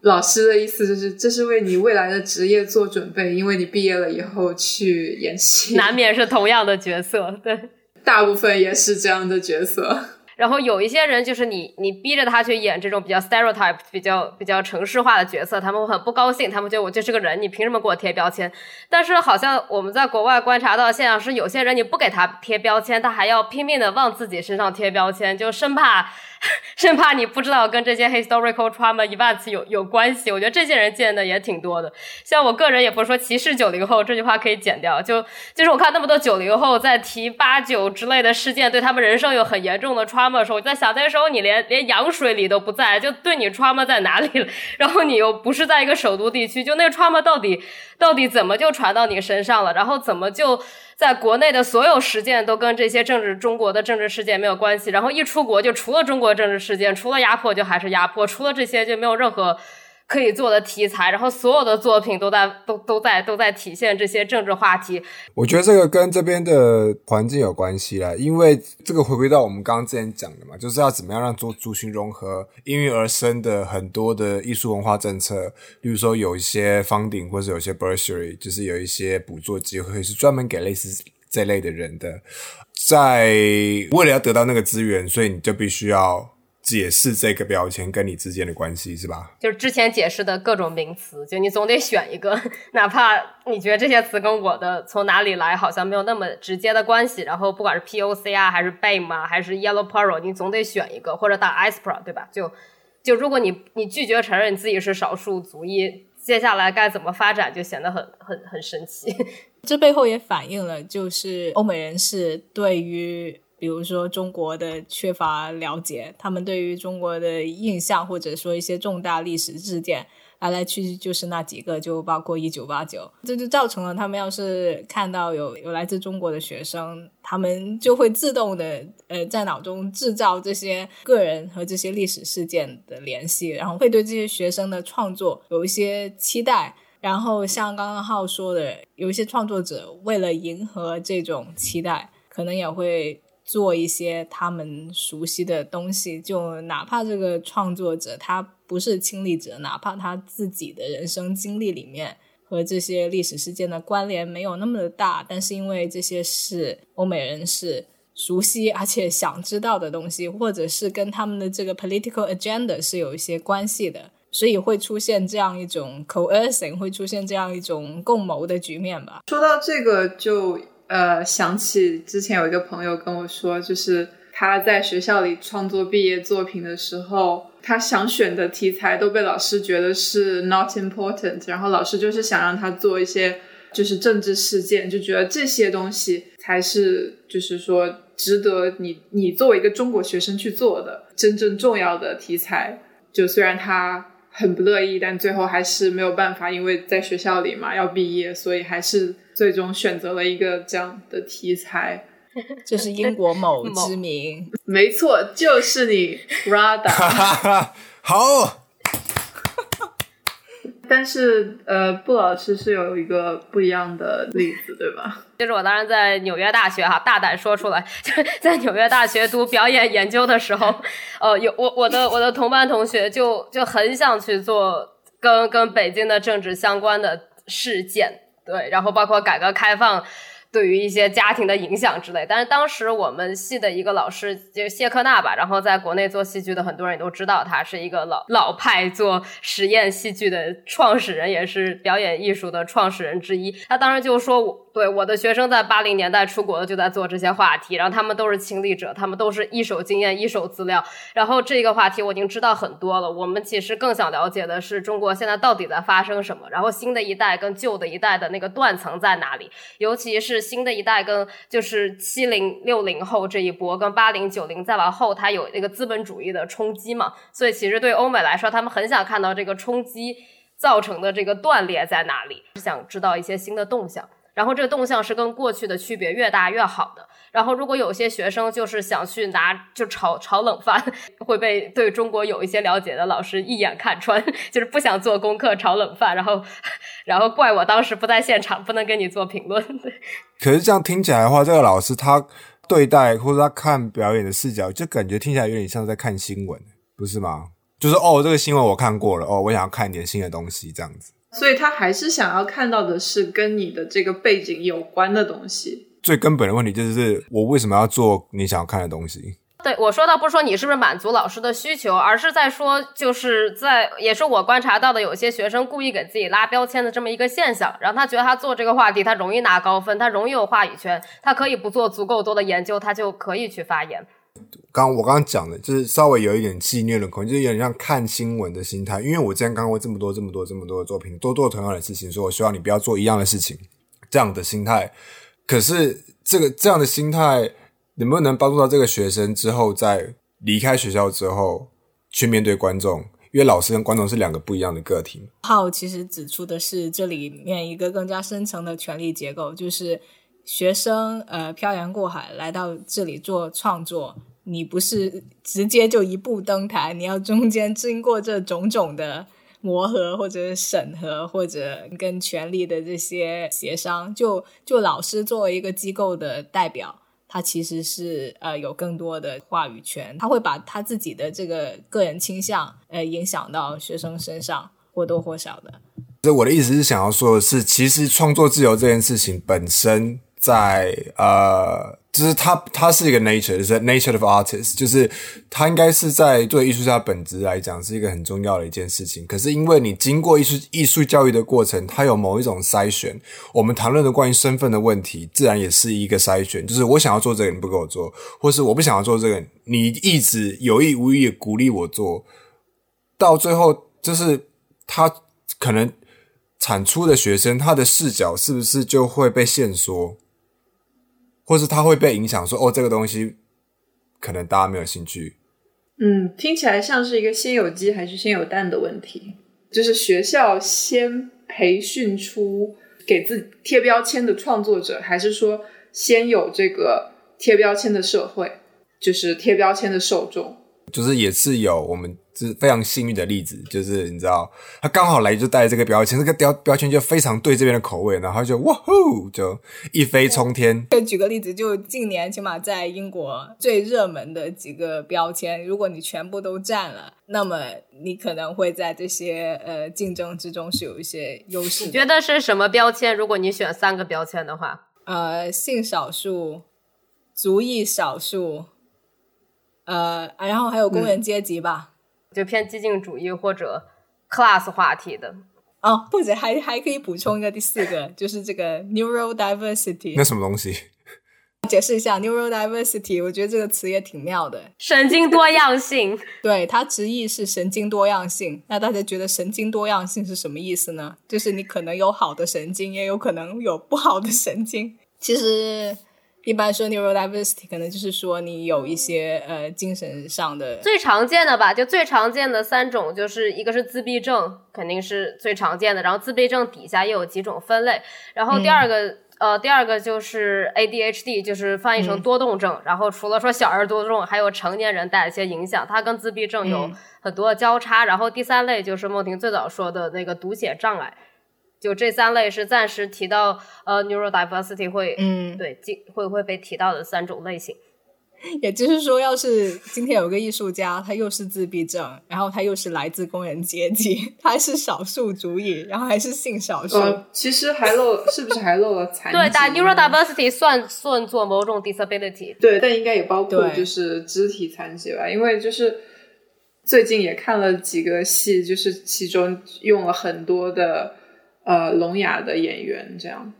[SPEAKER 5] 老师的意思就是，这是为你未来的职业做准备，因为你毕业了以后去演戏，
[SPEAKER 6] 难免是同样的角色，对，
[SPEAKER 5] 大部分也是这样的角色。
[SPEAKER 6] 然后有一些人就是你，你逼着他去演这种比较 stereotype、比较比较城市化的角色，他们会很不高兴，他们觉得我就是个人，你凭什么给我贴标签？但是好像我们在国外观察到现象是，有些人你不给他贴标签，他还要拼命的往自己身上贴标签，就生怕。生怕你不知道跟这些 historical trauma events 有有关系，我觉得这些人见的也挺多的。像我个人也不是说歧视九零后，这句话可以剪掉。就就是我看那么多九零后在提八九之类的事件，对他们人生有很严重的 trauma 的时候，我在想，那时候你连连羊水里都不在，就对你 trauma 在哪里了？然后你又不是在一个首都地区，就那个 trauma 到底到底怎么就传到你身上了？然后怎么就？在国内的所有实践都跟这些政治中国的政治事件没有关系，然后一出国就除了中国政治事件，除了压迫就还是压迫，除了这些就没有任何可以做的题材，然后所有的作品都在都都在都在体现这些政治话题。
[SPEAKER 4] 我觉得这个跟这边的环境有关系啦，因为这个回归到我们刚刚之前讲的嘛，就是要怎么样让做族群融合，应运而生的很多的艺术文化政策，例如说有一些方顶或者有一些 bursary，就是有一些补助机会是专门给类似这类的人的，在为了要得到那个资源，所以你就必须要。解释这个标签跟你之间的关系是吧？
[SPEAKER 6] 就是之前解释的各种名词，就你总得选一个，哪怕你觉得这些词跟我的从哪里来好像没有那么直接的关系。然后不管是 POC 啊，还是 BAME 啊，还是 Yellow Pearl，你总得选一个，或者打 ISPRA，对吧？就就如果你你拒绝承认你自己是少数族裔，接下来该怎么发展就显得很很很神奇。
[SPEAKER 1] 这背后也反映了，就是欧美人士对于。比如说中国的缺乏了解，他们对于中国的印象，或者说一些重大历史事件，来来去去就是那几个，就包括一九八九，这就造成了他们要是看到有有来自中国的学生，他们就会自动的呃在脑中制造这些个人和这些历史事件的联系，然后会对这些学生的创作有一些期待，然后像刚刚浩说的，有一些创作者为了迎合这种期待，可能也会。做一些他们熟悉的东西，就哪怕这个创作者他不是亲历者，哪怕他自己的人生经历里面和这些历史事件的关联没有那么的大，但是因为这些是欧美人士熟悉而且想知道的东西，或者是跟他们的这个 political agenda 是有一些关系的，所以会出现这样一种 coercing，会出现这样一种共谋的局面吧。
[SPEAKER 5] 说到这个就。呃，想起之前有一个朋友跟我说，就是他在学校里创作毕业作品的时候，他想选的题材都被老师觉得是 not important，然后老师就是想让他做一些就是政治事件，就觉得这些东西才是就是说值得你你作为一个中国学生去做的真正重要的题材。就虽然他很不乐意，但最后还是没有办法，因为在学校里嘛要毕业，所以还是。最终选择了一个这样的题材。
[SPEAKER 1] 就是英国某知名，
[SPEAKER 5] 没错，就是你 Rada。
[SPEAKER 4] 好。
[SPEAKER 5] 但是，呃，布老师是有一个不一样的例子，对吧？
[SPEAKER 6] 就是我当时在纽约大学哈，大胆说出来，就是在纽约大学读表演研究的时候，呃，有我我的我的同班同学就就很想去做跟跟北京的政治相关的事件，对，然后包括改革开放。对于一些家庭的影响之类，但是当时我们系的一个老师就谢克纳吧，然后在国内做戏剧的很多人也都知道他是一个老老派做实验戏剧的创始人，也是表演艺术的创始人之一。他当时就说我。对我的学生在八零年代出国的就在做这些话题，然后他们都是亲历者，他们都是一手经验、一手资料。然后这个话题我已经知道很多了。我们其实更想了解的是中国现在到底在发生什么，然后新的一代跟旧的一代的那个断层在哪里？尤其是新的一代跟就是七零六零后这一波跟八零九零再往后，它有那个资本主义的冲击嘛？所以其实对欧美来说，他们很想看到这个冲击造成的这个断裂在哪里，想知道一些新的动向。然后这个动向是跟过去的区别越大越好的。然后如果有些学生就是想去拿就炒炒冷饭，会被对中国有一些了解的老师一眼看穿，就是不想做功课炒冷饭，然后 然后怪我当时不在现场，不能跟你做评论。
[SPEAKER 4] 可是这样听起来的话，这个老师他对待或者他看表演的视角，就感觉听起来有点像在看新闻，不是吗？就是哦，这个新闻我看过了，哦，我想要看一点新的东西，这样子。
[SPEAKER 5] 所以他还是想要看到的是跟你的这个背景有关的东西。
[SPEAKER 4] 最根本的问题就是，我为什么要做你想要看的东西？
[SPEAKER 6] 对我说到，不是说你是不是满足老师的需求，而是在说，就是在也是我观察到的，有些学生故意给自己拉标签的这么一个现象，然后他觉得他做这个话题，他容易拿高分，他容易有话语权，他可以不做足够多的研究，他就可以去发言。
[SPEAKER 4] 刚我刚刚讲的，就是稍微有一点戏虐的口，就是有点像看新闻的心态。因为我之前看过这么多、这么多、这么多的作品，都做同样的事情，所以我希望你不要做一样的事情。这样的心态，可是这个这样的心态能不能帮助到这个学生之后，在离开学校之后去面对观众？因为老师跟观众是两个不一样的个体。
[SPEAKER 1] 浩其实指出的是这里面一个更加深层的权力结构，就是学生呃漂洋过海来到这里做创作。你不是直接就一步登台，你要中间经过这种种的磨合，或者审核，或者跟权力的这些协商。就就老师作为一个机构的代表，他其实是呃有更多的话语权，他会把他自己的这个个人倾向呃影响到学生身上，或多或少的。
[SPEAKER 4] 所以我的意思是想要说的是，其实创作自由这件事情本身。在呃，就是他，他是一个 nature，是 nature of artist，就是他应该是在对艺术家本质来讲是一个很重要的一件事情。可是因为你经过艺术艺术教育的过程，它有某一种筛选。我们谈论的关于身份的问题，自然也是一个筛选。就是我想要做这个，你不给我做；或是我不想要做这个，你一直有意无意鼓励我做，到最后就是他可能产出的学生，他的视角是不是就会被限缩？或是他会被影响，说哦，这个东西可能大家没有兴趣。
[SPEAKER 5] 嗯，听起来像是一个先有鸡还是先有蛋的问题。就是学校先培训出给自己贴标签的创作者，还是说先有这个贴标签的社会，就是贴标签的受众？
[SPEAKER 4] 就是也是有我们。是非常幸运的例子，就是你知道，他刚好来就带这个标签，这个标标签就非常对这边的口味，然后就哇呼，就一飞冲天。
[SPEAKER 1] 举个例子，就近年起码在英国最热门的几个标签，如果你全部都占了，那么你可能会在这些呃竞争之中是有一些优势。
[SPEAKER 6] 你觉得是什么标签？如果你选三个标签的话，
[SPEAKER 1] 呃，性少数、族裔少数，呃，然后还有工人阶级吧。
[SPEAKER 6] 就偏激进主义或者 class 话题的
[SPEAKER 1] 哦，或者还还可以补充一个第四个，就是这个 neurodiversity。
[SPEAKER 4] 那什么东西？
[SPEAKER 1] 解释一下 neurodiversity，我觉得这个词也挺妙的。
[SPEAKER 6] 神经多样性，
[SPEAKER 1] 对它直译是神经多样性。那大家觉得神经多样性是什么意思呢？就是你可能有好的神经，也有可能有不好的神经。其实。一般说 neurodiversity 可能就是说你有一些呃精神上的
[SPEAKER 6] 最常见的吧，就最常见的三种，就是一个是自闭症，肯定是最常见的。然后自闭症底下又有几种分类，然后第二个呃，第二个就是 ADHD，就是翻译成多动症。然后除了说小儿多动，还有成年人带一些影响，它跟自闭症有很多交叉。然后第三类就是梦婷最早说的那个读写障碍，就这三类是暂时提到呃 neurodiversity 会
[SPEAKER 1] 嗯，
[SPEAKER 6] 对进会会被提到的三种类型。
[SPEAKER 1] 也就是说，要是今天有个艺术家，他又是自闭症，然后他又是来自工人阶级，他还是少数族裔，然后还是性少数，
[SPEAKER 5] 呃，其实还漏是不是还漏了残疾？
[SPEAKER 6] 对，但 neurodiversity 算算作某种 disability。
[SPEAKER 5] 对，但应该也包括就是肢体残疾吧，因为就是最近也看了几个戏，就是其中用了很多的呃聋哑的演员，这样。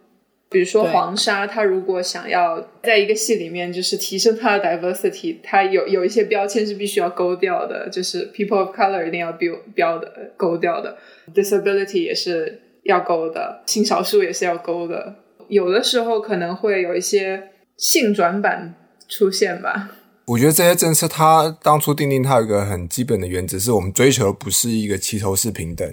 [SPEAKER 5] 比如说黄沙，他如果想要在一个戏里面就是提升他的 diversity，他有有一些标签是必须要勾掉的，就是 people of color 一定要标标的勾掉的，disability 也是要勾的，性少数也是要勾的。有的时候可能会有一些性转版出现吧。
[SPEAKER 4] 我觉得这些政策，它当初定定它有一个很基本的原则，是我们追求的不是一个齐头式平等。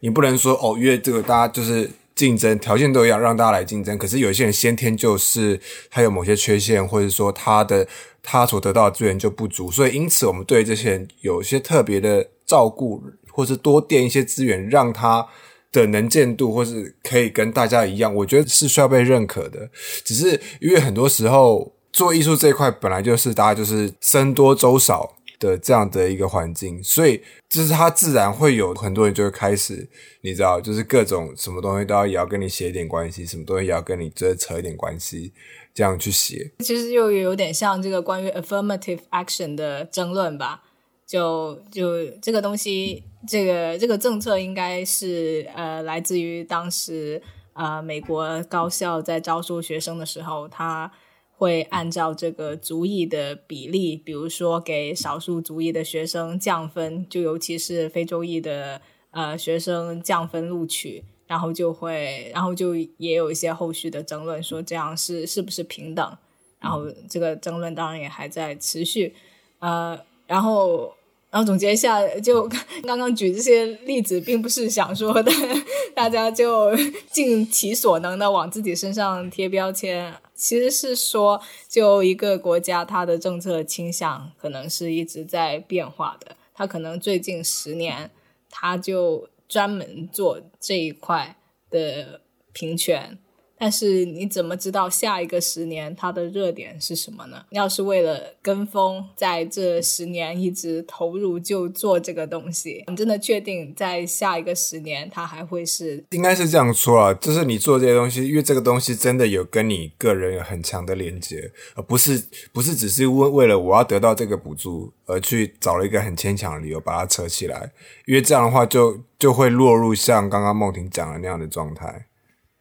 [SPEAKER 4] 你不能说哦，因为这个大家就是竞争条件都一样，让大家来竞争。可是有些人先天就是他有某些缺陷，或者说他的他所得到的资源就不足，所以因此我们对这些人有些特别的照顾，或是多垫一些资源，让他的能见度或是可以跟大家一样，我觉得是需要被认可的。只是因为很多时候做艺术这一块本来就是大家就是僧多粥少的这样的一个环境，所以就是它自然会有很多人就会开始，你知道，就是各种什么东西都要也要跟你写一点关系，什么东西也要跟你这扯一点关系，这样去写。
[SPEAKER 1] 其实又有点像这个关于 affirmative action 的争论吧。就就这个东西，这个这个政策应该是呃来自于当时呃美国高校在招收学生的时候，他会按照这个族裔的比例，比如说给少数族裔的学生降分，就尤其是非洲裔的呃学生降分录取，然后就会，然后就也有一些后续的争论，说这样是是不是平等？然后这个争论当然也还在持续，呃，然后。然后总结一下，就刚刚举这些例子，并不是想说的，大家就 尽其所能的往自己身上贴标签。其实是说，就一个国家，它的政策倾向可能是一直在变化的。它可能最近十年，它就专门做这一块的平权。但是你怎么知道下一个十年它的热点是什么呢？要是为了跟风，在这十年一直投入就做这个东西，你真的确定在下一个十年它还会是？
[SPEAKER 4] 应该是这样说啊，就是你做这些东西，因为这个东西真的有跟你个人有很强的连接，而不是不是只是为为了我要得到这个补助而去找了一个很牵强的理由把它扯起来，因为这样的话就就会落入像刚刚梦婷讲的那样的状态。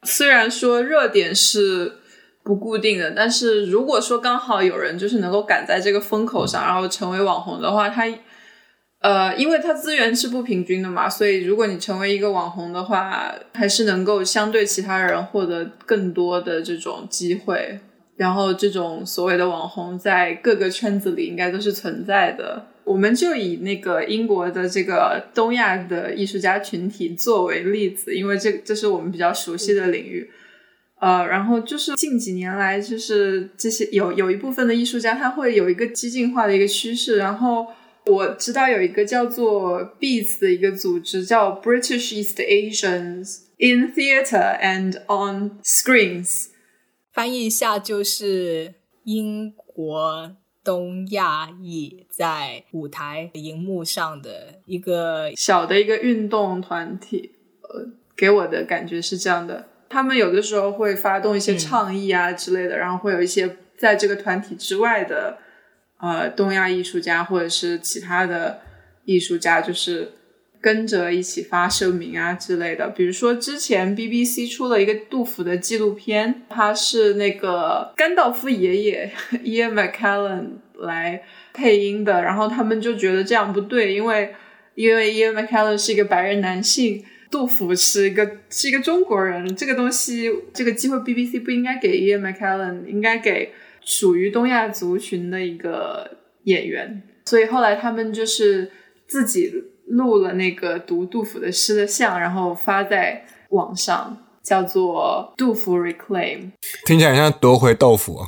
[SPEAKER 5] 虽然说热点是不固定的，但是如果说刚好有人就是能够赶在这个风口上，然后成为网红的话，他呃，因为他资源是不平均的嘛，所以如果你成为一个网红的话，还是能够相对其他人获得更多的这种机会。然后这种所谓的网红在各个圈子里应该都是存在的。我们就以那个英国的这个东亚的艺术家群体作为例子，因为这这是我们比较熟悉的领域。呃，然后就是近几年来，就是这些有有一部分的艺术家，他会有一个激进化的一个趋势。然后我知道有一个叫做 Beats 的一个组织，叫 British East Asians in Theatre and on Screens。
[SPEAKER 1] 翻译一下就是英国东亚裔在舞台荧幕上的一个
[SPEAKER 5] 小的一个运动团体，呃，给我的感觉是这样的。他们有的时候会发动一些倡议啊之类的，然后会有一些在这个团体之外的呃东亚艺术家或者是其他的艺术家，就是跟着一起发声明啊之类的。比如说之前 BBC 出了一个杜甫的纪录片，他是那个甘道夫爷爷 Ian McKellen 来配音的，然后他们就觉得这样不对，因为因为 Ian McKellen 是一个白人男性。杜甫是一个是一个中国人，这个东西这个机会 BBC 不应该给 Ian McKellen，应该给属于东亚族群的一个演员。所以后来他们就是自己录了那个读杜甫的诗的像，然后发在网上。叫做杜甫 Reclaim。
[SPEAKER 4] 听起来像夺回豆腐。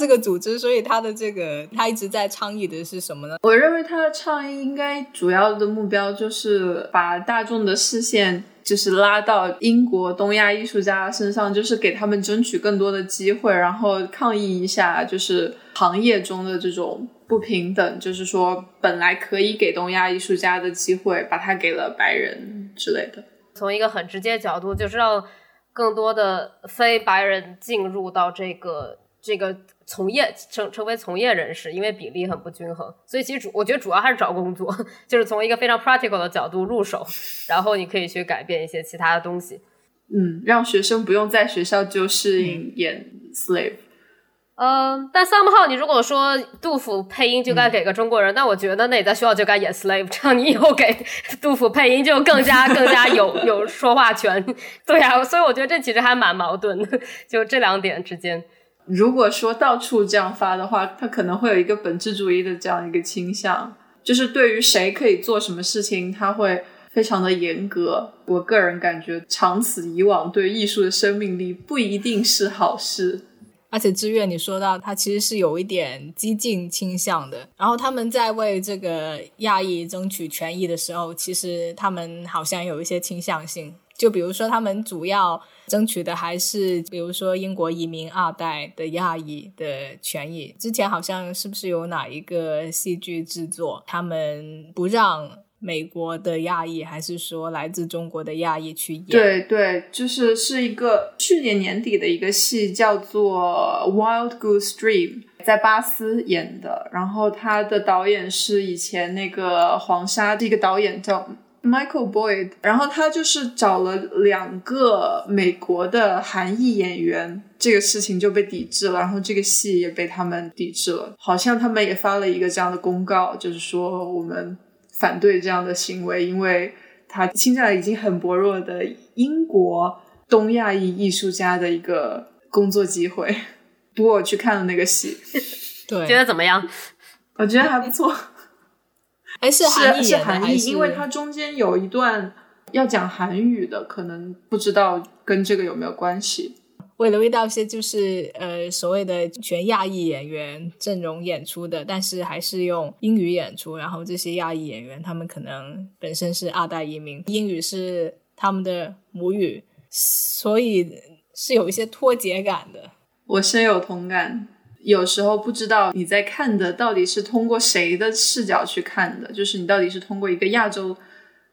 [SPEAKER 1] 这个组织，所以他的这个他一直在倡议的是什么呢？
[SPEAKER 5] 我认为他的倡议应该主要的目标就是把大众的视线就是拉到英国东亚艺术家身上，就是给他们争取更多的机会，然后抗议一下就是行业中的这种不平等，就是说本来可以给东亚艺术家的机会，把它给了白人之类的。
[SPEAKER 6] 从一个很直接角度，就是让更多的非白人进入到这个这个从业成成为从业人士，因为比例很不均衡，所以其实主我觉得主要还是找工作，就是从一个非常 practical 的角度入手，然后你可以去改变一些其他的东西。
[SPEAKER 5] 嗯，让学生不用在学校就适应演 slave。
[SPEAKER 6] 嗯，但 somehow 你如果说杜甫配音就该给个中国人，那我觉得那你在学校就该演 slave，这样你以后给杜甫配音就更加更加有有说话权。对呀、所以我觉得这其实还蛮矛盾的，就这两点之间。
[SPEAKER 5] 如果说到处这样发的话，他可能会有一个本质主义的这样一个倾向，就是对于谁可以做什么事情，他会非常的严格。我个人感觉，长此以往，对艺术的生命力不一定是好事。
[SPEAKER 1] 而且知月你说到，他其实是有一点激进倾向的。然后他们在为这个亚裔争取权益的时候，其实他们好像有一些倾向性。就比如说，他们主要争取的还是，比如说英国移民二代的亚裔的权益。之前好像是不是有哪一个戏剧制作，他们不让美国的亚裔，还是说来自中国的亚裔去演？
[SPEAKER 5] 对对，就是是一个去年年底的一个戏，叫做《Wild Goose Dream》，在巴斯演的。然后他的导演是以前那个黄沙的一个导演叫 Michael Boyd，然后他就是找了两个美国的韩裔演员，这个事情就被抵制了，然后这个戏也被他们抵制了。好像他们也发了一个这样的公告，就是说我们反对这样的行为，因为他侵占了已经很薄弱的英国东亚裔艺术家的一个工作机会。不过我去看了那个戏，
[SPEAKER 1] 对，
[SPEAKER 6] 觉得怎么样？
[SPEAKER 5] 我觉得还不错。
[SPEAKER 1] 哎，是韩裔
[SPEAKER 5] 是
[SPEAKER 1] 演的还
[SPEAKER 5] 韩裔，因为它中间有一段要讲韩语的，可能不知道跟这个有没有关系。
[SPEAKER 1] 我留意到一些就是呃所谓的全亚裔演员阵容演出的，但是还是用英语演出。然后这些亚裔演员他们可能本身是二代移民，英语是他们的母语，所以是有一些脱节感的。
[SPEAKER 5] 我深有同感。有时候不知道你在看的到底是通过谁的视角去看的，就是你到底是通过一个亚洲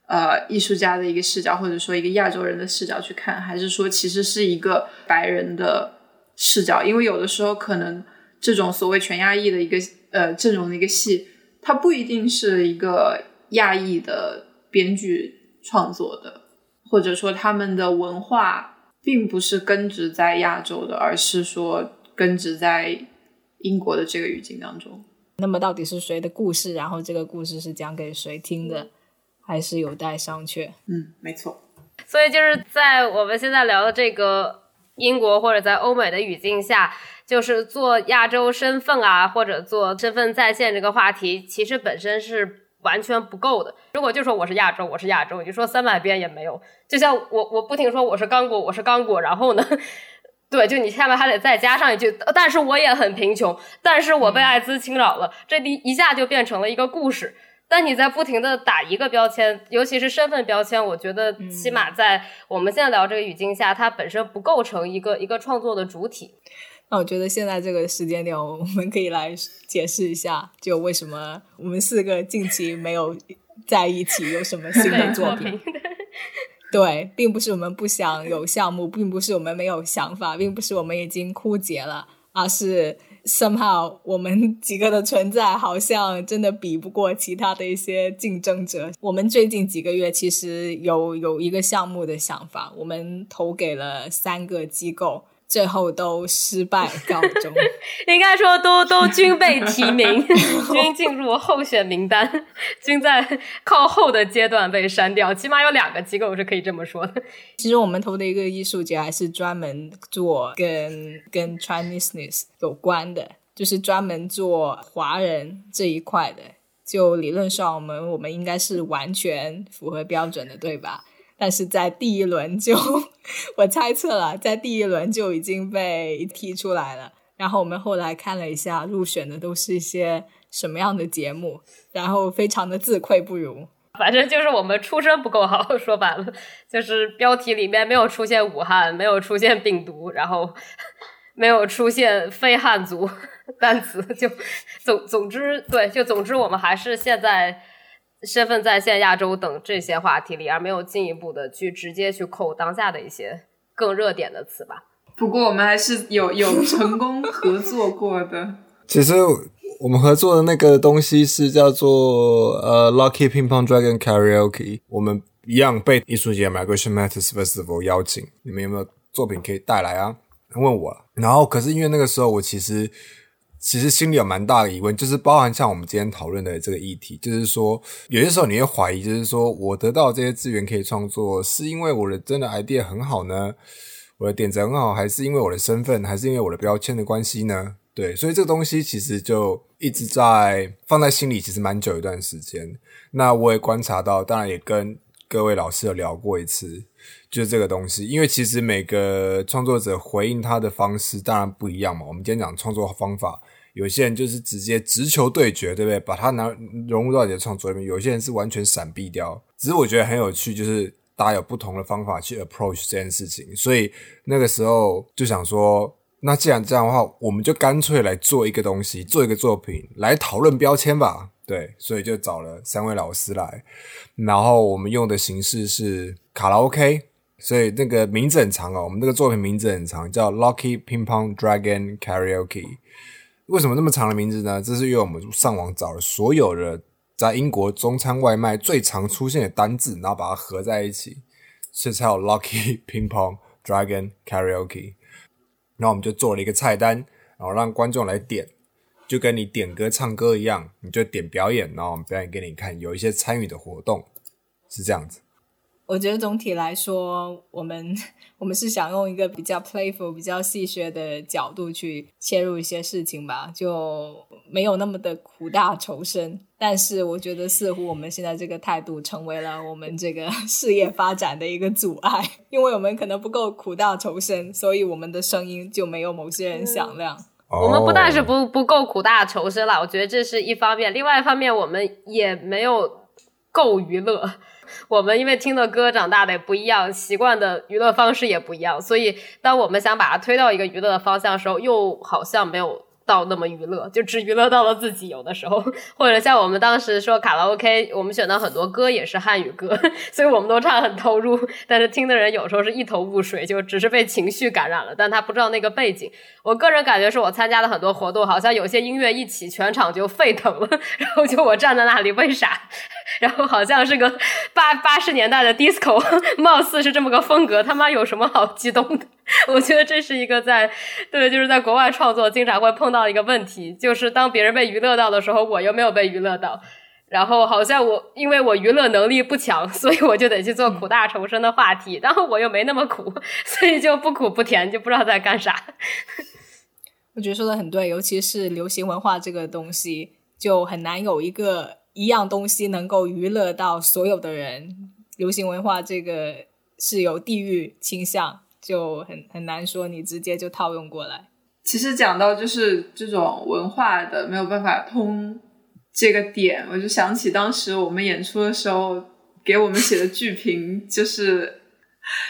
[SPEAKER 5] 呃艺术家的一个视角，或者说一个亚洲人的视角去看，还是说其实是一个白人的视角？因为有的时候可能这种所谓全亚裔的一个呃阵容的一个戏，它不一定是一个亚裔的编剧创作的，或者说他们的文化并不是根植在亚洲的，而是说根植在英国的这个语境当中。
[SPEAKER 1] 那么到底是谁的故事？然后这个故事是讲给谁听的，还是有待商榷。
[SPEAKER 5] 嗯，没错。
[SPEAKER 6] 所以就是在我们现在聊的这个英国或者在欧美的语境下，就是做亚洲身份啊，或者做身份再现这个话题，其实本身是完全不够的。如果就说我是亚洲，我是亚洲，你说三百遍也没有。就像我我不停说我是刚果，我是刚果，然后呢？对，就你下面还得再加上一句，但是我也很贫穷，但是我被艾滋侵扰了，这一一下就变成了一个故事。但你在不停的打一个标签，尤其是身份标签，我觉得起码在我们现在聊这个语境下，它本身不构成一个一个创作的主体。
[SPEAKER 1] 那我觉得现在这个时间点，我们可以来解释一下，就为什么我们四个近期没有在一起，有什么新的作品？对，并不是我们不想有项目，并不是我们没有想法，并不是我们已经枯竭了，而是 somehow 我们几个的存在好像真的比不过其他的一些竞争者。我们最近几个月其实有有一个项目的想法，我们投给了三个机构。最后都失败告终，
[SPEAKER 6] 应该说都都均被提名，均进入候选名单，均在靠后的阶段被删掉。起码有两个机构是可以这么说的。
[SPEAKER 1] 其实我们投的一个艺术节还是专门做跟跟 Chineseness 有关的，就是专门做华人这一块的。就理论上，我们我们应该是完全符合标准的，对吧？但是在第一轮就我猜测了，在第一轮就已经被踢出来了。然后我们后来看了一下入选的都是一些什么样的节目，然后非常的自愧不如。
[SPEAKER 6] 反正就是我们出身不够好，说白了就是标题里面没有出现武汉，没有出现病毒，然后 没有出现非汉族 单词，就总总之对，就总之我们还是现在身份在线亚洲等这些话题里，而没有进一步的去直接去扣当下的一些更热点的词吧。
[SPEAKER 5] 不过我们还是有有成功合作过的。
[SPEAKER 4] 其实。我们合作的那个东西是叫做呃 Lucky Ping Pong Dragon Karaoke，我们一样被艺术节 Migration Matters Festival 邀请，你们有没有作品可以带来啊？问我，然后可是因为那个时候我其实其实心里有蛮大的疑问，就是包含像我们今天讨论的这个议题，就是说有些时候你会怀疑，就是说我得到这些资源可以创作，是因为我的真的 idea 很好呢，我的点子很好，还是因为我的身份，还是因为我的标签的关系呢？对，所以这个东西其实就一直在放在心里，其实蛮久一段时间。那我也观察到，当然也跟各位老师有聊过一次，就是这个东西。因为其实每个创作者回应他的方式当然不一样嘛。我们今天讲创作方法，有些人就是直接直球对决，对不对？把它拿融入到你的创作里面。有些人是完全闪避掉。只是我觉得很有趣，就是大家有不同的方法去 approach 这件事情。所以那个时候就想说。那既然这样的话，我们就干脆来做一个东西，做一个作品来讨论标签吧。对，所以就找了三位老师来，然后我们用的形式是卡拉 OK，所以那个名字很长哦。我们这个作品名字很长，叫 Lucky Ping Pong Dragon Karaoke。为什么那么长的名字呢？这是因为我们上网找了所有的在英国中餐外卖最常出现的单字，然后把它合在一起，所以才有 Lucky Ping Pong Dragon Karaoke。然后我们就做了一个菜单，然后让观众来点，就跟你点歌唱歌一样，你就点表演，然后我们表演给你看，有一些参与的活动，是这样子。
[SPEAKER 1] 我觉得总体来说，我们 我们是想用一个比较 playful、比较戏谑的角度去切入一些事情吧，就没有那么的苦大仇深。但是我觉得，似乎我们现在这个态度成为了我们这个事业发展的一个阻碍，因为我们可能不够苦大仇深，所以我们的声音就没有某些人响亮。
[SPEAKER 6] 我们不但是不不够苦大仇深了，我觉得这是一方面，另外一方面我们也没有够娱乐。我们因为听的歌长大的也不一样，习惯的娱乐方式也不一样，所以当我们想把它推到一个娱乐的方向的时候，又好像没有。到那么娱乐，就只娱乐到了自己。有的时候，或者像我们当时说卡拉 OK，我们选的很多歌也是汉语歌，所以我们都唱很投入。但是听的人有时候是一头雾水，就只是被情绪感染了，但他不知道那个背景。我个人感觉是我参加的很多活动，好像有些音乐一起，全场就沸腾了，然后就我站在那里，为啥？然后好像是个八八十年代的 disco，貌似是这么个风格，他妈有什么好激动的？我觉得这是一个在对，就是在国外创作经常会碰到一个问题，就是当别人被娱乐到的时候，我又没有被娱乐到，然后好像我因为我娱乐能力不强，所以我就得去做苦大仇深的话题，然后我又没那么苦，所以就不苦不甜，就不知道在干啥。
[SPEAKER 1] 我觉得说的很对，尤其是流行文化这个东西，就很难有一个一样东西能够娱乐到所有的人。流行文化这个是有地域倾向。就很很难说，你直接就套用过来。
[SPEAKER 5] 其实讲到就是这种文化的没有办法通这个点，我就想起当时我们演出的时候给我们写的剧评，就是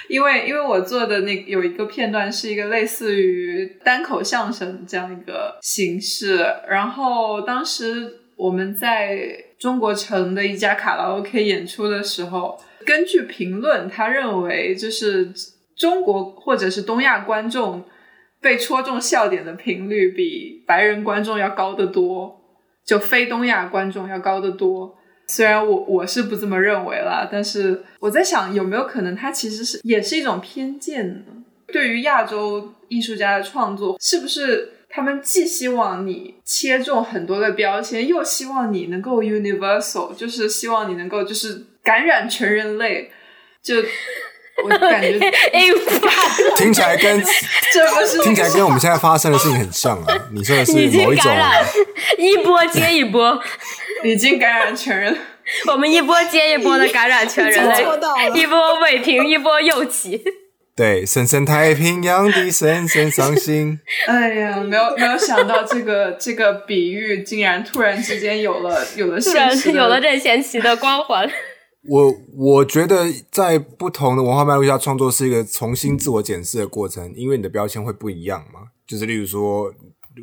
[SPEAKER 5] 因为因为我做的那有一个片段是一个类似于单口相声这样一个形式，然后当时我们在中国城的一家卡拉 OK 演出的时候，根据评论，他认为就是。中国或者是东亚观众被戳中笑点的频率比白人观众要高得多，就非东亚观众要高得多。虽然我我是不这么认为啦，但是我在想有没有可能它其实是也是一种偏见呢？对于亚洲艺术家的创作，是不是他们既希望你切中很多的标签，又希望你能够 universal，就是希望你能够就是感染全人类，就。我感觉
[SPEAKER 4] 听起来跟
[SPEAKER 5] 这不是
[SPEAKER 4] 听起来跟我们现在发生的事情很像啊！你说的是某一种
[SPEAKER 6] 一波接一波，
[SPEAKER 5] 已经感染全人。
[SPEAKER 6] 我们一波接一波的感染全人类，一波未平，一波又起。
[SPEAKER 4] 对，深深太平洋的深深伤心。
[SPEAKER 5] 哎呀，没有没有想到这个 这个比喻竟然突然之间有了有了
[SPEAKER 6] 突然
[SPEAKER 5] 现实
[SPEAKER 6] 有了任贤齐的光环。
[SPEAKER 4] 我我觉得在不同的文化脉络下创作是一个重新自我检视的过程，因为你的标签会不一样嘛。就是例如说，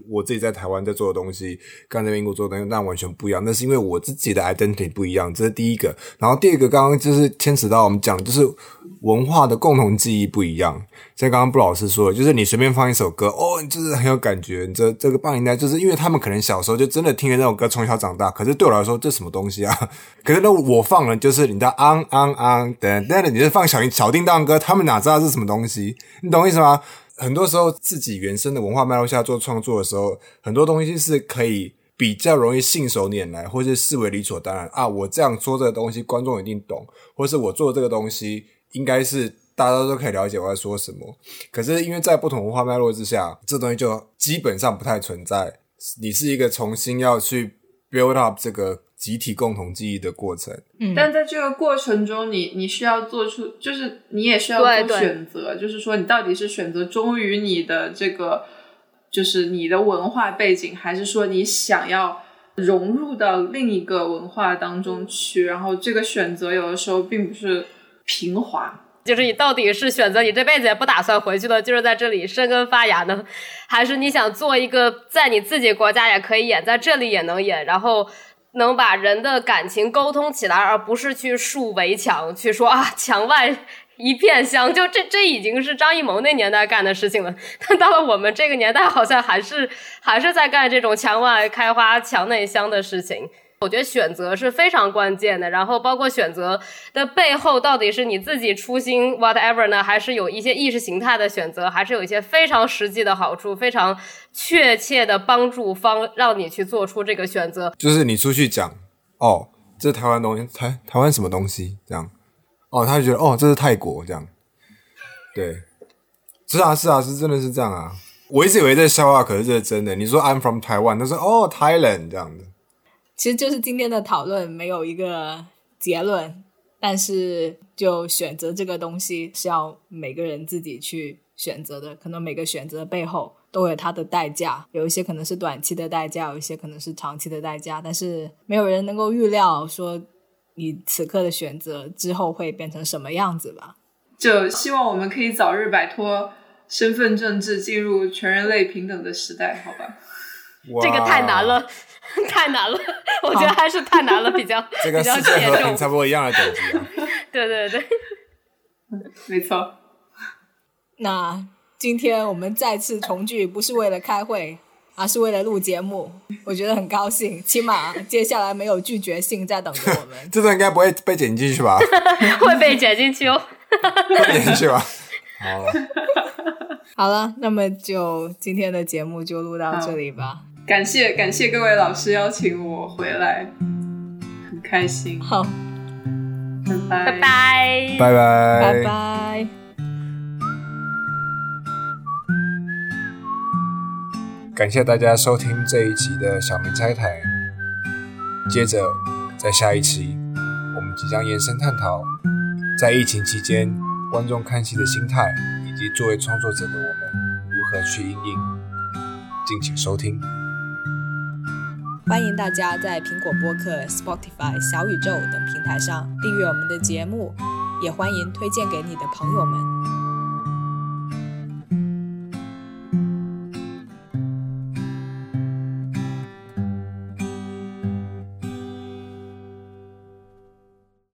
[SPEAKER 4] 我自己在台湾在做的东西，跟在英国做的东西，那完全不一样。那是因为我自己的 identity 不一样，这是第一个。然后第二个，刚刚就是牵扯到我们讲，就是文化的共同记忆不一样。像刚刚布老师说的，就是你随便放一首歌，哦，就是很有感觉。你这这个八零代，就是因为他们可能小时候就真的听着那首歌，从小长大。可是对我来说，这什么东西啊？可是那我放了，就是你知道，昂昂昂，等等，你是放小小叮当歌，他们哪知道是什么东西？你懂意思吗？很多时候自己原生的文化脉络下做创作的时候，很多东西是可以比较容易信手拈来，或是视为理所当然啊。我这样说这个东西，观众一定懂，或是我做这个东西，应该是大家都可以了解我在说什么。可是因为在不同文化脉络之下，这东西就基本上不太存在。你是一个重新要去 build up 这个集体共同记忆的过程。
[SPEAKER 1] 嗯，
[SPEAKER 5] 但在这个过程中你，你需要做出，就是你也需要做选择，就是说你到底是选择忠于你的这个，就是你的文化背景，还是说你想要融入到另一个文化当中去？然后这个选择有的时候并不是平滑。
[SPEAKER 6] 就是你到底是选择你这辈子也不打算回去了，就是在这里生根发芽呢，还是你想做一个在你自己国家也可以演，在这里也能演，然后能把人的感情沟通起来，而不是去竖围墙，去说啊墙外一片香，就 这这已经是张艺谋那年代干的事情了。但到了我们这个年代，好像还是还是在干这种墙外开花墙内香的事情。我觉得选择是非常关键的，然后包括选择的背后到底是你自己初心 whatever 呢，还是有一些意识形态的选择，还是有一些非常实际的好处，非常确切的帮助方让你去做出这个选择。
[SPEAKER 4] 就是你出去讲，哦，这台湾东西，台台湾什么东西这样，哦，他就觉得哦，这是泰国这样，对，是啊是啊是真的是这样啊。我一直以为这笑话，可是这是真的。你说 I'm from Taiwan，他说哦 Thailand 这样子。
[SPEAKER 1] 其实就是今天的讨论没有一个结论，但是就选择这个东西是要每个人自己去选择的，可能每个选择背后都有它的代价，有一些可能是短期的代价，有一些可能是长期的代价，但是没有人能够预料说你此刻的选择之后会变成什么样子吧。
[SPEAKER 5] 就希望我们可以早日摆脱身份政治，进入全人类平等的时代，好吧？
[SPEAKER 6] 这个太难了，太难了，我觉得还是太难了，比较
[SPEAKER 4] 这跟
[SPEAKER 6] 比较
[SPEAKER 4] 世界
[SPEAKER 6] 严重。
[SPEAKER 4] 和平差不多一样的等级啊。
[SPEAKER 6] 对 对对，
[SPEAKER 5] 没错。
[SPEAKER 1] 那今天我们再次重聚，不是为了开会，而是为了录节目。我觉得很高兴，起码接下来没有拒绝信在等着我们。
[SPEAKER 4] 这段应该不会被剪进去吧？
[SPEAKER 6] 会被剪进去哦。
[SPEAKER 4] 会剪进去吧？好了，
[SPEAKER 1] 好了，那么就今天的节目就录到这里吧。
[SPEAKER 5] 感谢感谢各位老师邀请我回来，很开心，
[SPEAKER 1] 好，
[SPEAKER 5] 拜
[SPEAKER 6] 拜拜。
[SPEAKER 4] 拜拜
[SPEAKER 1] 拜拜。
[SPEAKER 4] 感谢大家收听这一期的小明拆台。接着，在下一期，我们即将延伸探讨，在疫情期间观众看戏的心态，以及作为创作者的我们如何去应应。敬请收听。
[SPEAKER 1] 欢迎大家在苹果播客、Spotify、小宇宙等平台上订阅我们的节目，也欢迎推荐给你的朋友们。